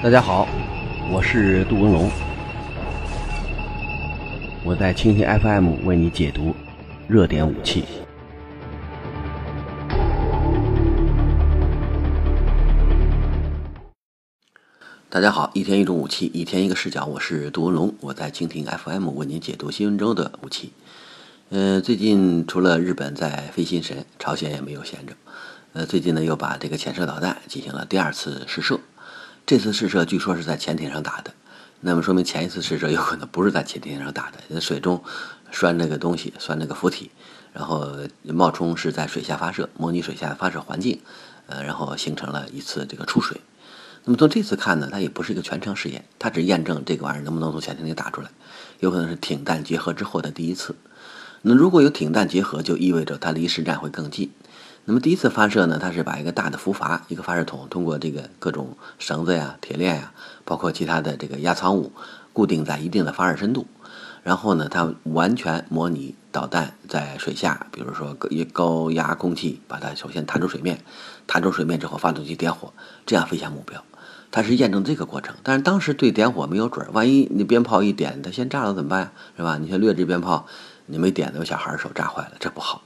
大家好，我是杜文龙，我在蜻蜓 FM 为你解读热点武器。大家好，一天一种武器，一天一个视角，我是杜文龙，我在蜻蜓 FM 为您解读新闻中的武器。嗯，最近除了日本在飞心神，朝鲜也没有闲着。呃，最近呢又把这个潜射导弹进行了第二次试射。这次试射据说是在潜艇上打的，那么说明前一次试射有可能不是在潜艇上打的，在水中拴那个东西，拴那个浮体，然后冒充是在水下发射，模拟水下发射环境，呃，然后形成了一次这个出水。那么从这次看呢，它也不是一个全程试验，它只验证这个玩意儿能不能从潜艇里打出来，有可能是艇弹结合之后的第一次。那如果有艇弹结合，就意味着它离实战会更近。那么第一次发射呢，它是把一个大的浮筏，一个发射筒，通过这个各种绳子呀、铁链呀，包括其他的这个压舱物，固定在一定的发射深度。然后呢，它完全模拟导弹在水下，比如说高高压空气，把它首先弹出水面，弹出水面之后，发动机点火，这样飞向目标。它是验证这个过程。但是当时对点火没有准儿，万一你鞭炮一点，它先炸了怎么办呀？是吧？你像劣质鞭炮，你没点的，有小孩手炸坏了，这不好。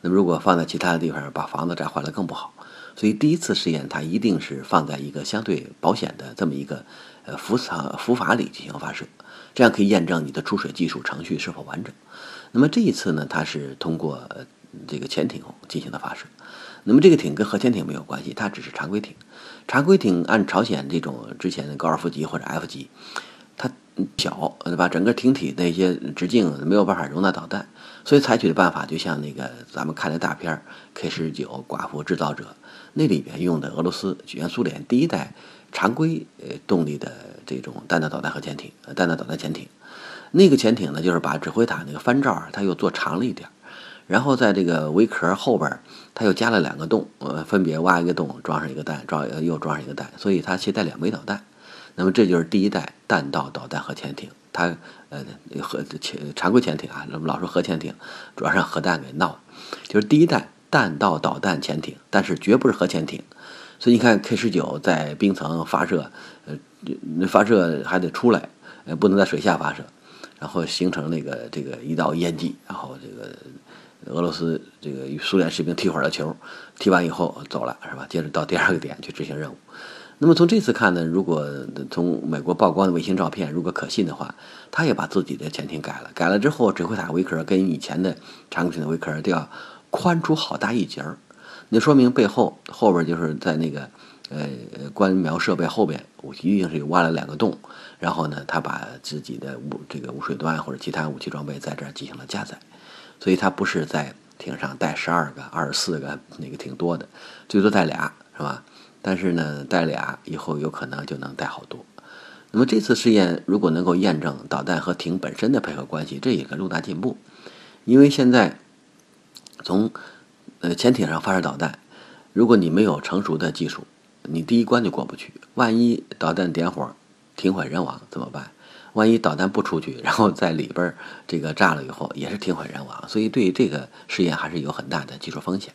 那么，如果放在其他的地方，把房子炸坏了更不好。所以，第一次试验它一定是放在一个相对保险的这么一个呃浮舱浮筏里进行发射，这样可以验证你的出水技术程序是否完整。那么这一次呢，它是通过这个潜艇进行的发射。那么这个艇跟核潜艇没有关系，它只是常规艇。常规艇按朝鲜这种之前的高尔夫级或者 F 级，小，对吧？整个艇体那些直径没有办法容纳导弹。所以采取的办法就像那个咱们看的大片 K 十九寡妇制造者那里边用的俄罗斯原苏联第一代常规呃动力的这种弹道导弹核潜艇弹道导弹潜艇，那个潜艇呢就是把指挥塔那个帆罩它又做长了一点，然后在这个尾壳后边它又加了两个洞，呃分别挖一个洞装上一个弹，装又装上一个弹，所以它携带两枚导弹。那么这就是第一代弹道导弹核潜艇。它呃核潜常规潜艇啊，那么老说核潜艇，主要是核弹给闹，就是第一代弹道导弹潜艇，但是绝不是核潜艇。所以你看 K 十九在冰层发射，呃，发射还得出来，呃，不能在水下发射，然后形成那个这个一道烟迹，然后这个俄罗斯这个与苏联士兵踢会儿了球，踢完以后走了是吧？接着到第二个点去执行任务。那么从这次看呢，如果从美国曝光的卫星照片如果可信的话，他也把自己的潜艇改了，改了之后指挥塔尾壳跟以前的常规艇的尾壳都要宽出好大一截儿，那说明背后后边就是在那个呃观瞄设备后边，我一定是挖了两个洞，然后呢，他把自己的无这个污水端或者其他武器装备在这儿进行了加载，所以他不是在艇上带十二个、二十四个，那个挺多的，最多带俩，是吧？但是呢，带俩以后有可能就能带好多。那么这次试验如果能够验证导弹和艇本身的配合关系，这也个重大进步。因为现在从呃潜艇上发射导弹，如果你没有成熟的技术，你第一关就过不去。万一导弹点火，艇毁人亡怎么办？万一导弹不出去，然后在里边这个炸了以后，也是艇毁人亡。所以对这个试验还是有很大的技术风险。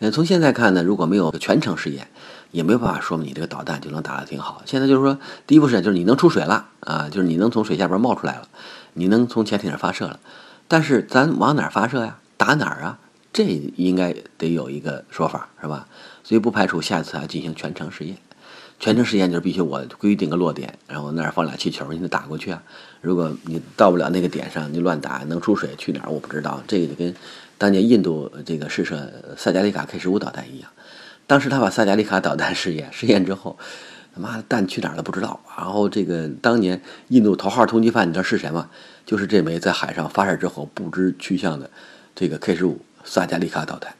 呃，从现在看呢，如果没有全程试验，也没有办法说明你这个导弹就能打得挺好。现在就是说，第一步试验就是你能出水了啊，就是你能从水下边冒出来了，你能从潜艇上发射了。但是咱往哪儿发射呀？打哪儿啊？这应该得有一个说法，是吧？所以不排除下次啊进行全程试验。全程试验就是必须我规定个落点，然后那儿放俩气球，你得打过去啊。如果你到不了那个点上，你乱打能出水去哪儿？我不知道。这个就跟当年印度这个试射萨加利卡 K 十五导弹一样，当时他把萨加利卡导弹 试验，试验之后，他妈的弹去哪儿了不知道。然后这个当年印度头号通缉犯，你知道是谁吗？就是这枚在海上发射之后不知去向的这个 K 十五萨加利卡导弹。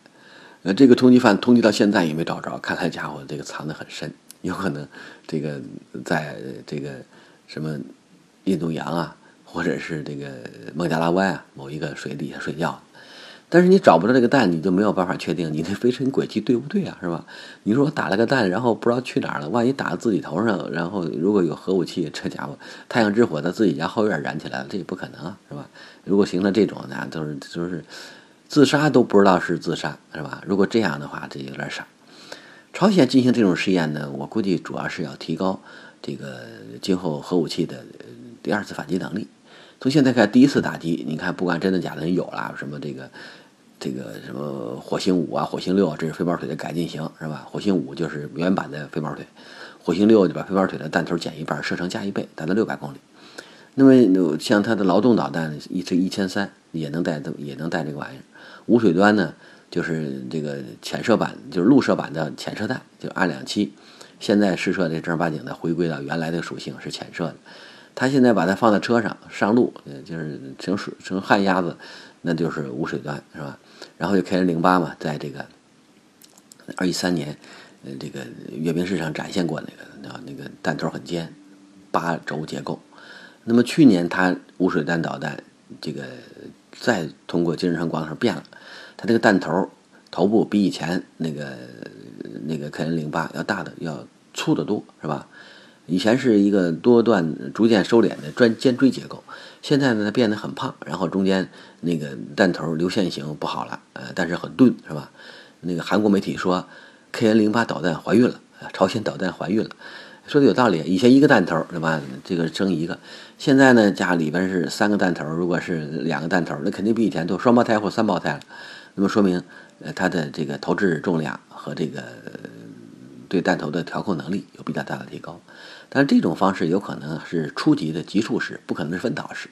呃，这个通缉犯通缉到现在也没找着，看他家伙这个藏得很深。有可能，这个在这个什么印度洋啊，或者是这个孟加拉湾啊某一个水底下睡觉，但是你找不到这个弹，你就没有办法确定你的飞行轨迹对不对啊，是吧？你说我打了个弹，然后不知道去哪儿了，万一打到自己头上，然后如果有核武器，这家伙太阳之火在自己家后院燃起来了，这也不可能啊，是吧？如果形成这种呢，都是就是自杀都不知道是自杀，是吧？如果这样的话，这有点傻。朝鲜进行这种试验呢，我估计主要是要提高这个今后核武器的第二次反击能力。从现在看，第一次打击，你看不管真的假的，有了什么这个这个什么火星五啊、火星六，这是飞毛腿的改进型，是吧？火星五就是原版的飞毛腿，火星六就把飞毛腿的弹头减一半，射程加一倍，达到六百公里。那么像它的劳动导弹一次一千三，也能带也能带这个玩意儿。无水端呢，就是这个潜射版，就是陆射版的潜射弹，就二两七。现在试射的正儿八经的回归到原来的属性是潜射的。他现在把它放在车上上路，就是成水成旱鸭子，那就是无水端是吧？然后就 K N 零八嘛，在这个二一三年，呃，这个阅兵式上展现过那个那那个弹头很尖，八轴结构。那么去年它无水弹导弹这个再通过金日成广场变了，它这个弹头头部比以前那个那个 K N 零八要大的要粗得多是吧？以前是一个多段逐渐收敛的专尖锥结构，现在呢它变得很胖，然后中间那个弹头流线型不好了，呃，但是很钝是吧？那个韩国媒体说 K N 零八导弹怀孕了，朝鲜导弹怀孕了。说的有道理，以前一个弹头对吧？这个生一个，现在呢家里边是三个弹头，如果是两个弹头，那肯定比以前多双胞胎或三胞胎了。那么说明，呃，它的这个投掷重量和这个对弹头的调控能力有比较大的提高。但这种方式有可能是初级的急速式，不可能是分导式，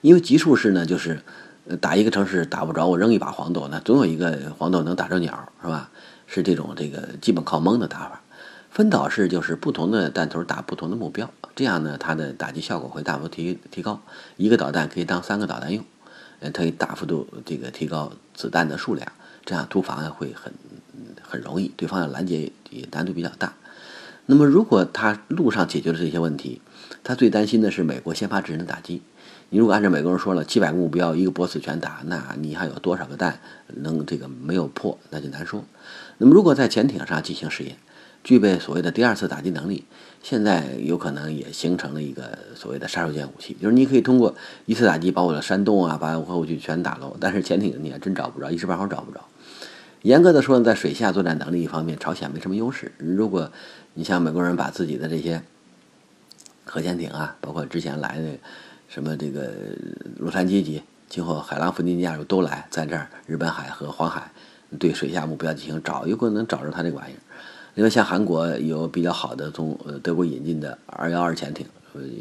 因为急速式呢就是打一个城市打不着，我扔一把黄豆，那总有一个黄豆能打着鸟，是吧？是这种这个基本靠蒙的打法。分导式就是不同的弹头打不同的目标，这样呢，它的打击效果会大幅提提高。一个导弹可以当三个导弹用，呃，可以大幅度这个提高子弹的数量，这样突防会很很容易，对方的拦截也难度比较大。那么，如果他路上解决了这些问题，他最担心的是美国先发制人的打击。你如果按照美国人说了，七百个目标一个波次全打，那你还有多少个弹能这个没有破，那就难说。那么，如果在潜艇上进行试验。具备所谓的第二次打击能力，现在有可能也形成了一个所谓的杀手锏武器，就是你可以通过一次打击把我的山洞啊，把核武器全打漏，但是潜艇你还真找不着，一时半会儿找不着。严格的说，在水下作战能力方面，朝鲜没什么优势。如果你像美国人把自己的这些核潜艇啊，包括之前来的什么这个洛杉矶级，今后海狼、弗吉尼亚都来，在这儿日本海和黄海对水下目标进行找，有可能找着他这个玩意儿。另外，像韩国有比较好的从德国引进的二幺二潜艇，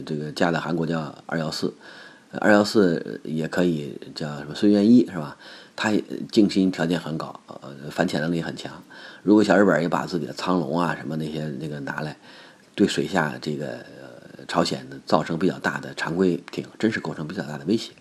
这个加在韩国叫二幺四，二幺四也可以叫什么孙元一是吧？它静心条件很高，呃，反潜能力很强。如果小日本也把自己的苍龙啊什么那些那个拿来，对水下这个朝鲜造成比较大的常规艇，真是构成比较大的威胁。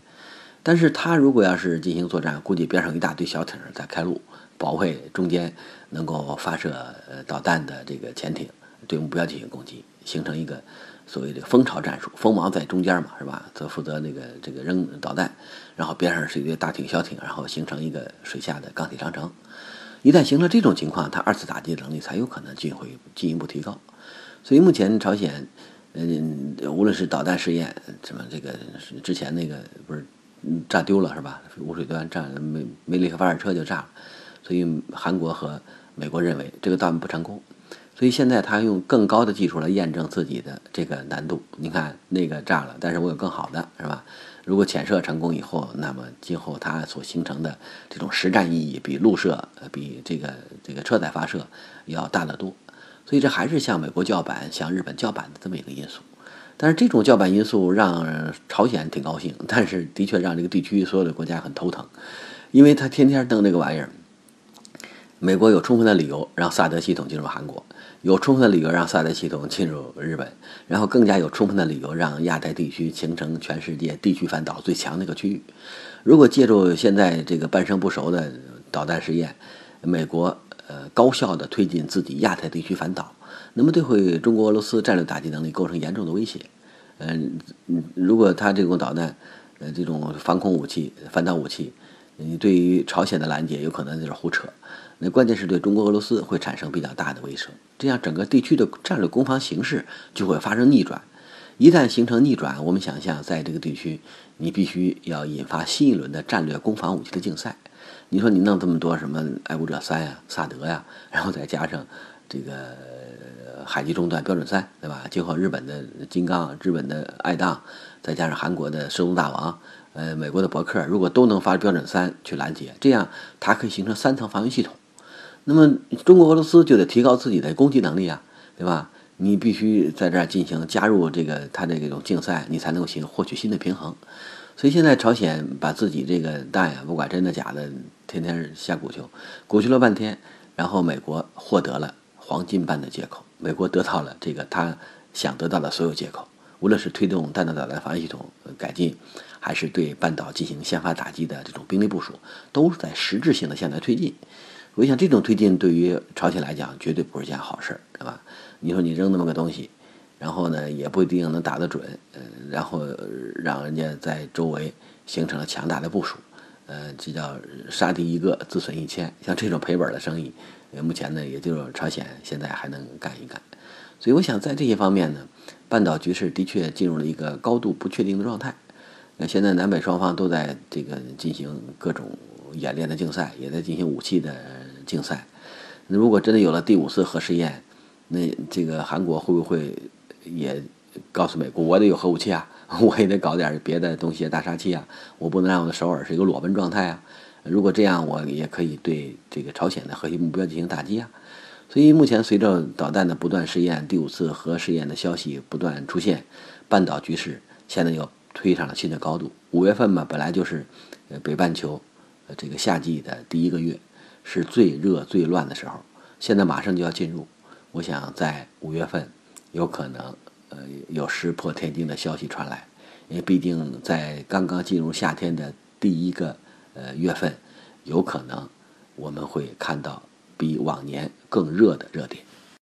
但是他如果要是进行作战，估计边上一大堆小艇在开路。保卫中间能够发射导弹的这个潜艇对目标进行攻击，形成一个所谓的蜂巢战术，蜂芒在中间嘛，是吧？则负责那个这个扔导弹，然后边上是一堆大艇、小艇，然后形成一个水下的钢铁长城。一旦形成这种情况，它二次打击能力才有可能进会进一步提高。所以目前朝鲜，嗯，无论是导弹试验，什么这个之前那个不是炸丢了是吧？污水端炸梅梅利克发射车就炸了。所以韩国和美国认为这个导弹不成功，所以现在他用更高的技术来验证自己的这个难度。你看那个炸了，但是我有更好的，是吧？如果潜射成功以后，那么今后它所形成的这种实战意义比陆射、比这个这个车载发射要大得多。所以这还是向美国叫板、向日本叫板的这么一个因素。但是这种叫板因素让朝鲜挺高兴，但是的确让这个地区所有的国家很头疼，因为他天天登这个玩意儿。美国有充分的理由让萨德系统进入韩国，有充分的理由让萨德系统进入日本，然后更加有充分的理由让亚太地区形成全世界地区反导最强的一个区域。如果借助现在这个半生不熟的导弹试验，美国呃高效的推进自己亚太地区反导，那么对会中国俄罗斯战略打击能力构成严重的威胁。嗯嗯，如果他这种导弹，呃这种防空武器、反导武器，你对于朝鲜的拦截有可能就是胡扯。那关键是对中国、俄罗斯会产生比较大的威慑，这样整个地区的战略攻防形势就会发生逆转。一旦形成逆转，我们想象在这个地区，你必须要引发新一轮的战略攻防武器的竞赛。你说你弄这么多什么爱国者三呀、萨德呀，然后再加上这个海基中段标准三，对吧？今后日本的金刚、日本的爱宕，再加上韩国的圣龙大王，呃，美国的伯克，如果都能发标准三去拦截，这样它可以形成三层防御系统。那么中国俄罗斯就得提高自己的攻击能力啊，对吧？你必须在这儿进行加入这个它的这种竞赛，你才能够行获取新的平衡。所以现在朝鲜把自己这个弹呀，不管真的假的，天天瞎鼓秋，鼓秋了半天，然后美国获得了黄金般的借口，美国得到了这个他想得到的所有借口，无论是推动弹道导弹防御系统改进，还是对半岛进行先发打击的这种兵力部署，都是在实质性的向前推进。我想这种推进对于朝鲜来讲绝对不是件好事儿，对吧？你说你扔那么个东西。然后呢，也不一定能打得准，呃，然后让人家在周围形成了强大的部署，呃，这叫杀敌一个，自损一千。像这种赔本的生意，目前呢，也就是朝鲜现在还能干一干。所以我想在这些方面呢，半岛局势的确进入了一个高度不确定的状态。那现在南北双方都在这个进行各种演练的竞赛，也在进行武器的竞赛。那如果真的有了第五次核试验，那这个韩国会不会？也告诉美国，我得有核武器啊，我也得搞点别的东西，大杀器啊，我不能让我的首尔是一个裸奔状态啊。如果这样，我也可以对这个朝鲜的核心目标进行打击啊。所以目前随着导弹的不断试验，第五次核试验的消息不断出现，半岛局势现在又推上了新的高度。五月份嘛，本来就是呃北半球呃这个夏季的第一个月，是最热最乱的时候，现在马上就要进入。我想在五月份。有可能，呃，有石破天惊的消息传来，因为毕竟在刚刚进入夏天的第一个呃月份，有可能我们会看到比往年更热的热点。